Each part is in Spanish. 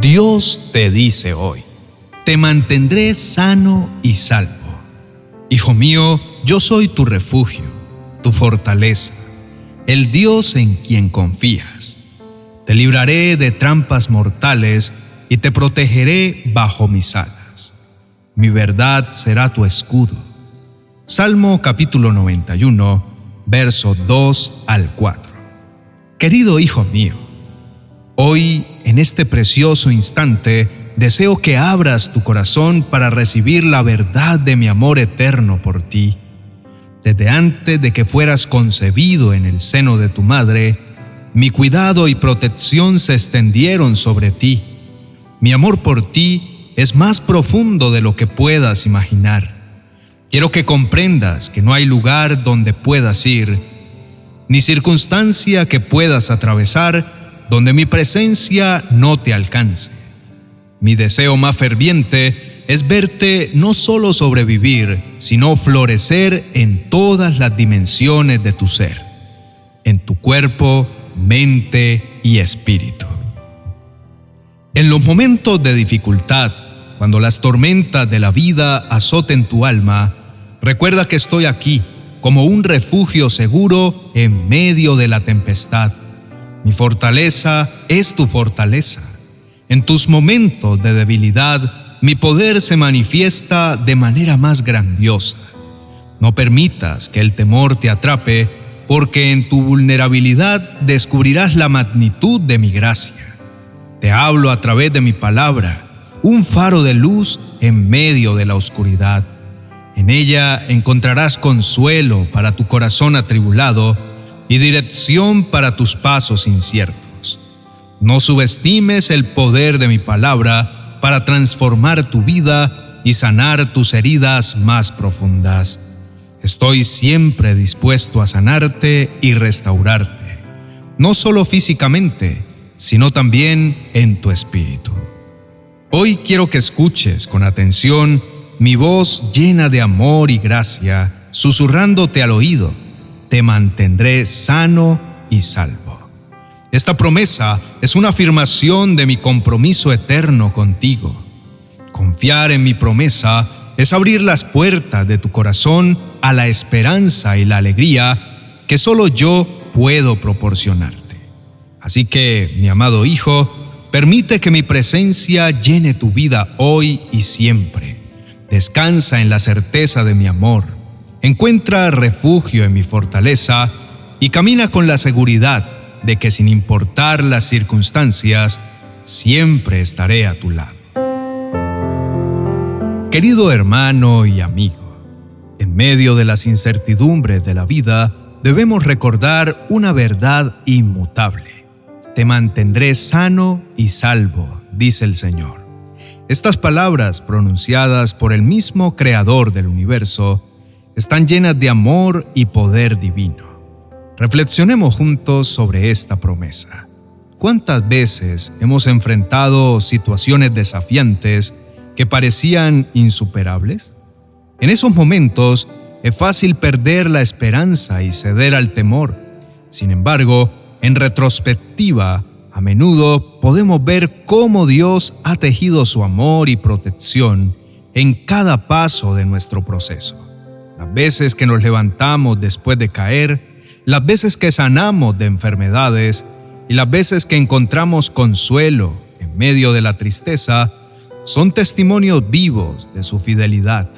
Dios te dice hoy, te mantendré sano y salvo. Hijo mío, yo soy tu refugio, tu fortaleza, el Dios en quien confías. Te libraré de trampas mortales y te protegeré bajo mis alas. Mi verdad será tu escudo. Salmo capítulo 91, verso 2 al 4. Querido hijo mío, hoy, en este precioso instante, deseo que abras tu corazón para recibir la verdad de mi amor eterno por ti. Desde antes de que fueras concebido en el seno de tu madre, mi cuidado y protección se extendieron sobre ti. Mi amor por ti es más profundo de lo que puedas imaginar. Quiero que comprendas que no hay lugar donde puedas ir, ni circunstancia que puedas atravesar donde mi presencia no te alcance. Mi deseo más ferviente es verte no solo sobrevivir, sino florecer en todas las dimensiones de tu ser, en tu cuerpo, mente y espíritu. En los momentos de dificultad, cuando las tormentas de la vida azoten tu alma, Recuerda que estoy aquí como un refugio seguro en medio de la tempestad. Mi fortaleza es tu fortaleza. En tus momentos de debilidad, mi poder se manifiesta de manera más grandiosa. No permitas que el temor te atrape, porque en tu vulnerabilidad descubrirás la magnitud de mi gracia. Te hablo a través de mi palabra, un faro de luz en medio de la oscuridad. En ella encontrarás consuelo para tu corazón atribulado y dirección para tus pasos inciertos. No subestimes el poder de mi palabra para transformar tu vida y sanar tus heridas más profundas. Estoy siempre dispuesto a sanarte y restaurarte, no solo físicamente, sino también en tu espíritu. Hoy quiero que escuches con atención mi voz llena de amor y gracia, susurrándote al oído, te mantendré sano y salvo. Esta promesa es una afirmación de mi compromiso eterno contigo. Confiar en mi promesa es abrir las puertas de tu corazón a la esperanza y la alegría que solo yo puedo proporcionarte. Así que, mi amado Hijo, permite que mi presencia llene tu vida hoy y siempre Descansa en la certeza de mi amor, encuentra refugio en mi fortaleza y camina con la seguridad de que sin importar las circunstancias, siempre estaré a tu lado. Querido hermano y amigo, en medio de las incertidumbres de la vida, debemos recordar una verdad inmutable. Te mantendré sano y salvo, dice el Señor. Estas palabras, pronunciadas por el mismo Creador del universo, están llenas de amor y poder divino. Reflexionemos juntos sobre esta promesa. ¿Cuántas veces hemos enfrentado situaciones desafiantes que parecían insuperables? En esos momentos es fácil perder la esperanza y ceder al temor. Sin embargo, en retrospectiva, a menudo podemos ver cómo Dios ha tejido su amor y protección en cada paso de nuestro proceso. Veces que nos levantamos después de caer, las veces que sanamos de enfermedades y las veces que encontramos consuelo en medio de la tristeza, son testimonios vivos de su fidelidad.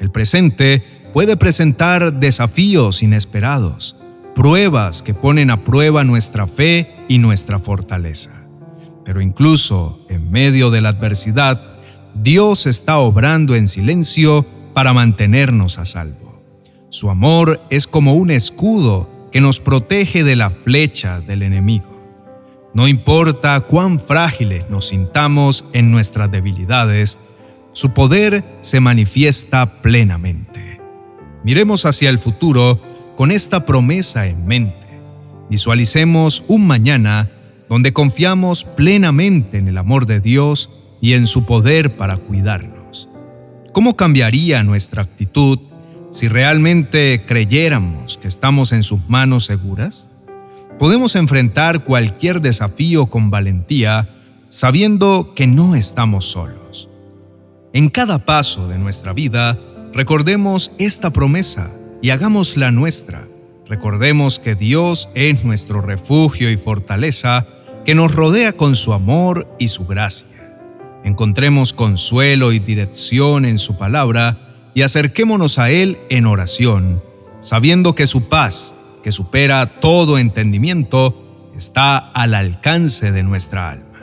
El presente puede presentar desafíos inesperados, pruebas que ponen a prueba nuestra fe y nuestra fortaleza. Pero incluso en medio de la adversidad, Dios está obrando en silencio para mantenernos a salvo. Su amor es como un escudo que nos protege de la flecha del enemigo. No importa cuán frágiles nos sintamos en nuestras debilidades, su poder se manifiesta plenamente. Miremos hacia el futuro con esta promesa en mente, visualicemos un mañana donde confiamos plenamente en el amor de Dios y en su poder para cuidarnos. ¿Cómo cambiaría nuestra actitud si realmente creyéramos que estamos en sus manos seguras? Podemos enfrentar cualquier desafío con valentía sabiendo que no estamos solos. En cada paso de nuestra vida, recordemos esta promesa y hagámosla nuestra. Recordemos que Dios es nuestro refugio y fortaleza, que nos rodea con su amor y su gracia. Encontremos consuelo y dirección en su palabra y acerquémonos a Él en oración, sabiendo que su paz, que supera todo entendimiento, está al alcance de nuestra alma.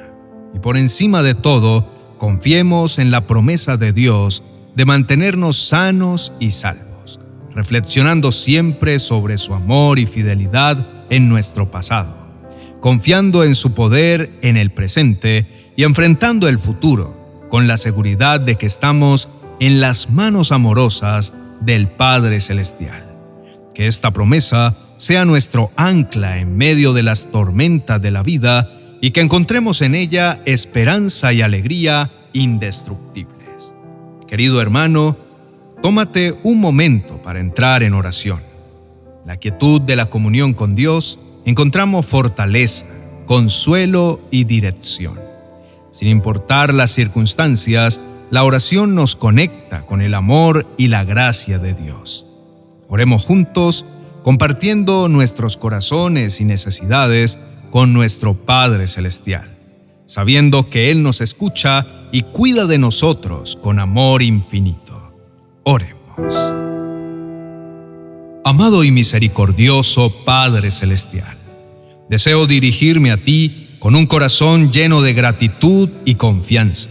Y por encima de todo, confiemos en la promesa de Dios de mantenernos sanos y salvos, reflexionando siempre sobre su amor y fidelidad en nuestro pasado, confiando en su poder en el presente y enfrentando el futuro con la seguridad de que estamos en las manos amorosas del Padre Celestial. Que esta promesa sea nuestro ancla en medio de las tormentas de la vida y que encontremos en ella esperanza y alegría indestructibles. Querido hermano, tómate un momento para entrar en oración. La quietud de la comunión con Dios encontramos fortaleza, consuelo y dirección. Sin importar las circunstancias, la oración nos conecta con el amor y la gracia de Dios. Oremos juntos, compartiendo nuestros corazones y necesidades con nuestro Padre Celestial, sabiendo que Él nos escucha y cuida de nosotros con amor infinito. Oremos. Amado y misericordioso Padre Celestial, deseo dirigirme a ti con un corazón lleno de gratitud y confianza.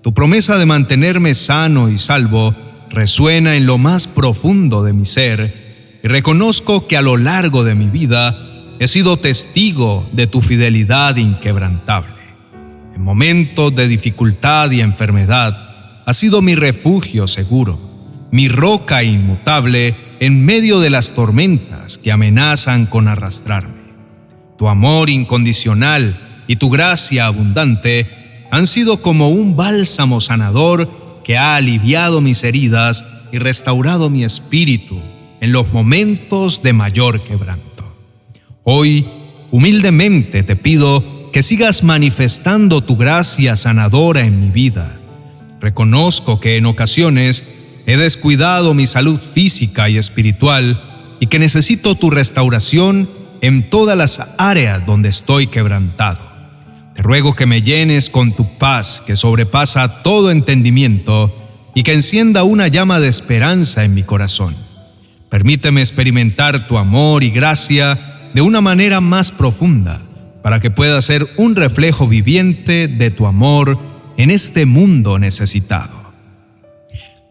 Tu promesa de mantenerme sano y salvo resuena en lo más profundo de mi ser y reconozco que a lo largo de mi vida he sido testigo de tu fidelidad inquebrantable. En momentos de dificultad y enfermedad, has sido mi refugio seguro, mi roca inmutable en medio de las tormentas que amenazan con arrastrarme. Tu amor incondicional y tu gracia abundante han sido como un bálsamo sanador que ha aliviado mis heridas y restaurado mi espíritu en los momentos de mayor quebranto. Hoy, humildemente te pido que sigas manifestando tu gracia sanadora en mi vida. Reconozco que en ocasiones he descuidado mi salud física y espiritual y que necesito tu restauración en todas las áreas donde estoy quebrantado. Te ruego que me llenes con tu paz que sobrepasa todo entendimiento y que encienda una llama de esperanza en mi corazón. Permíteme experimentar tu amor y gracia de una manera más profunda, para que pueda ser un reflejo viviente de tu amor en este mundo necesitado.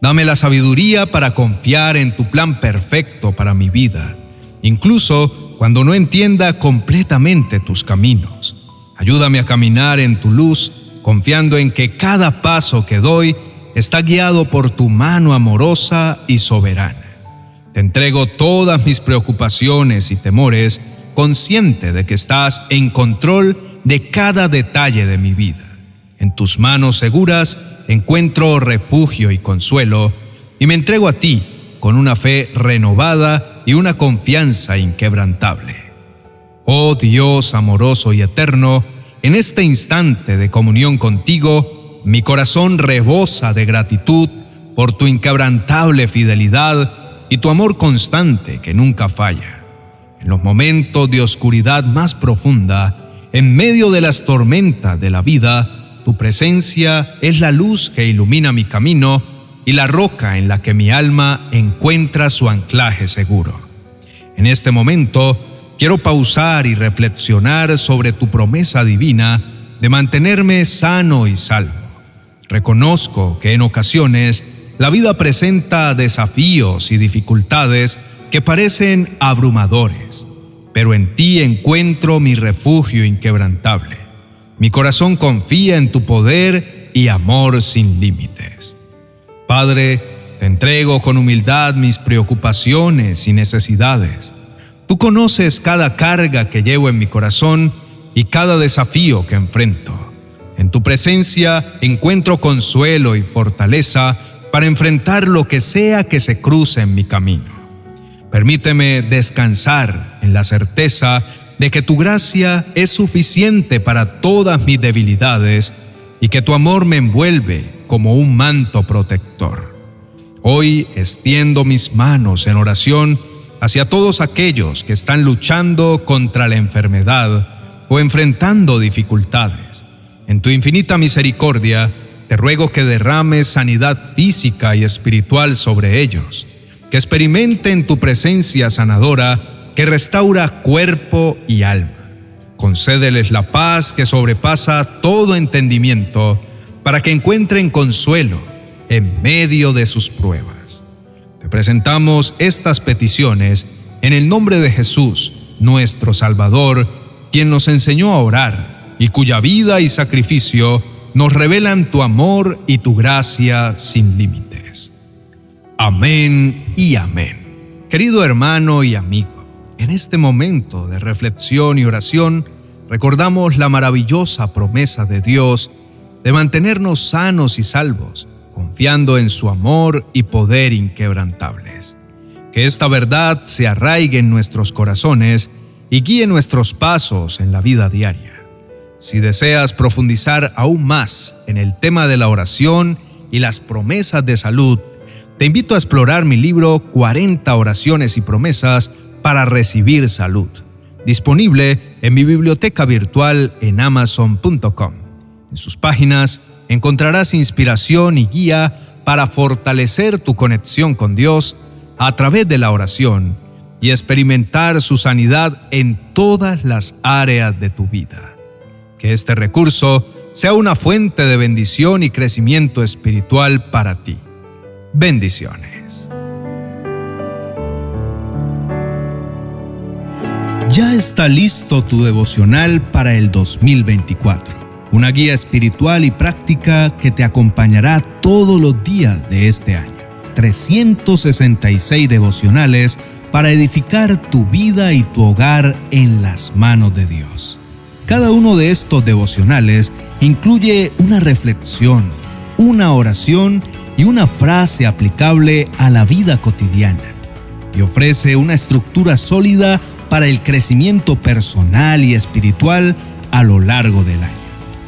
Dame la sabiduría para confiar en tu plan perfecto para mi vida, incluso cuando no entienda completamente tus caminos. Ayúdame a caminar en tu luz, confiando en que cada paso que doy está guiado por tu mano amorosa y soberana. Te entrego todas mis preocupaciones y temores consciente de que estás en control de cada detalle de mi vida. En tus manos seguras encuentro refugio y consuelo y me entrego a ti con una fe renovada y una confianza inquebrantable. Oh Dios amoroso y eterno, en este instante de comunión contigo, mi corazón rebosa de gratitud por tu inquebrantable fidelidad y tu amor constante que nunca falla. En los momentos de oscuridad más profunda, en medio de las tormentas de la vida, tu presencia es la luz que ilumina mi camino y la roca en la que mi alma encuentra su anclaje seguro. En este momento, quiero pausar y reflexionar sobre tu promesa divina de mantenerme sano y salvo. Reconozco que en ocasiones la vida presenta desafíos y dificultades que parecen abrumadores, pero en ti encuentro mi refugio inquebrantable. Mi corazón confía en tu poder y amor sin límites. Padre, te entrego con humildad mis preocupaciones y necesidades. Tú conoces cada carga que llevo en mi corazón y cada desafío que enfrento. En tu presencia encuentro consuelo y fortaleza para enfrentar lo que sea que se cruce en mi camino. Permíteme descansar en la certeza de que tu gracia es suficiente para todas mis debilidades y que tu amor me envuelve como un manto protector. Hoy extiendo mis manos en oración hacia todos aquellos que están luchando contra la enfermedad o enfrentando dificultades. En tu infinita misericordia, te ruego que derrames sanidad física y espiritual sobre ellos, que experimenten tu presencia sanadora que restaura cuerpo y alma. Concédeles la paz que sobrepasa todo entendimiento, para que encuentren consuelo en medio de sus pruebas. Te presentamos estas peticiones en el nombre de Jesús, nuestro Salvador, quien nos enseñó a orar y cuya vida y sacrificio nos revelan tu amor y tu gracia sin límites. Amén y amén. Querido hermano y amigo, en este momento de reflexión y oración, recordamos la maravillosa promesa de Dios de mantenernos sanos y salvos, confiando en su amor y poder inquebrantables. Que esta verdad se arraigue en nuestros corazones y guíe nuestros pasos en la vida diaria. Si deseas profundizar aún más en el tema de la oración y las promesas de salud, te invito a explorar mi libro 40 oraciones y promesas para recibir salud, disponible en mi biblioteca virtual en amazon.com. En sus páginas encontrarás inspiración y guía para fortalecer tu conexión con Dios a través de la oración y experimentar su sanidad en todas las áreas de tu vida. Que este recurso sea una fuente de bendición y crecimiento espiritual para ti. Bendiciones. Ya está listo tu devocional para el 2024 una guía espiritual y práctica que te acompañará todos los días de este año. 366 devocionales para edificar tu vida y tu hogar en las manos de Dios. Cada uno de estos devocionales incluye una reflexión, una oración y una frase aplicable a la vida cotidiana y ofrece una estructura sólida para el crecimiento personal y espiritual a lo largo del año.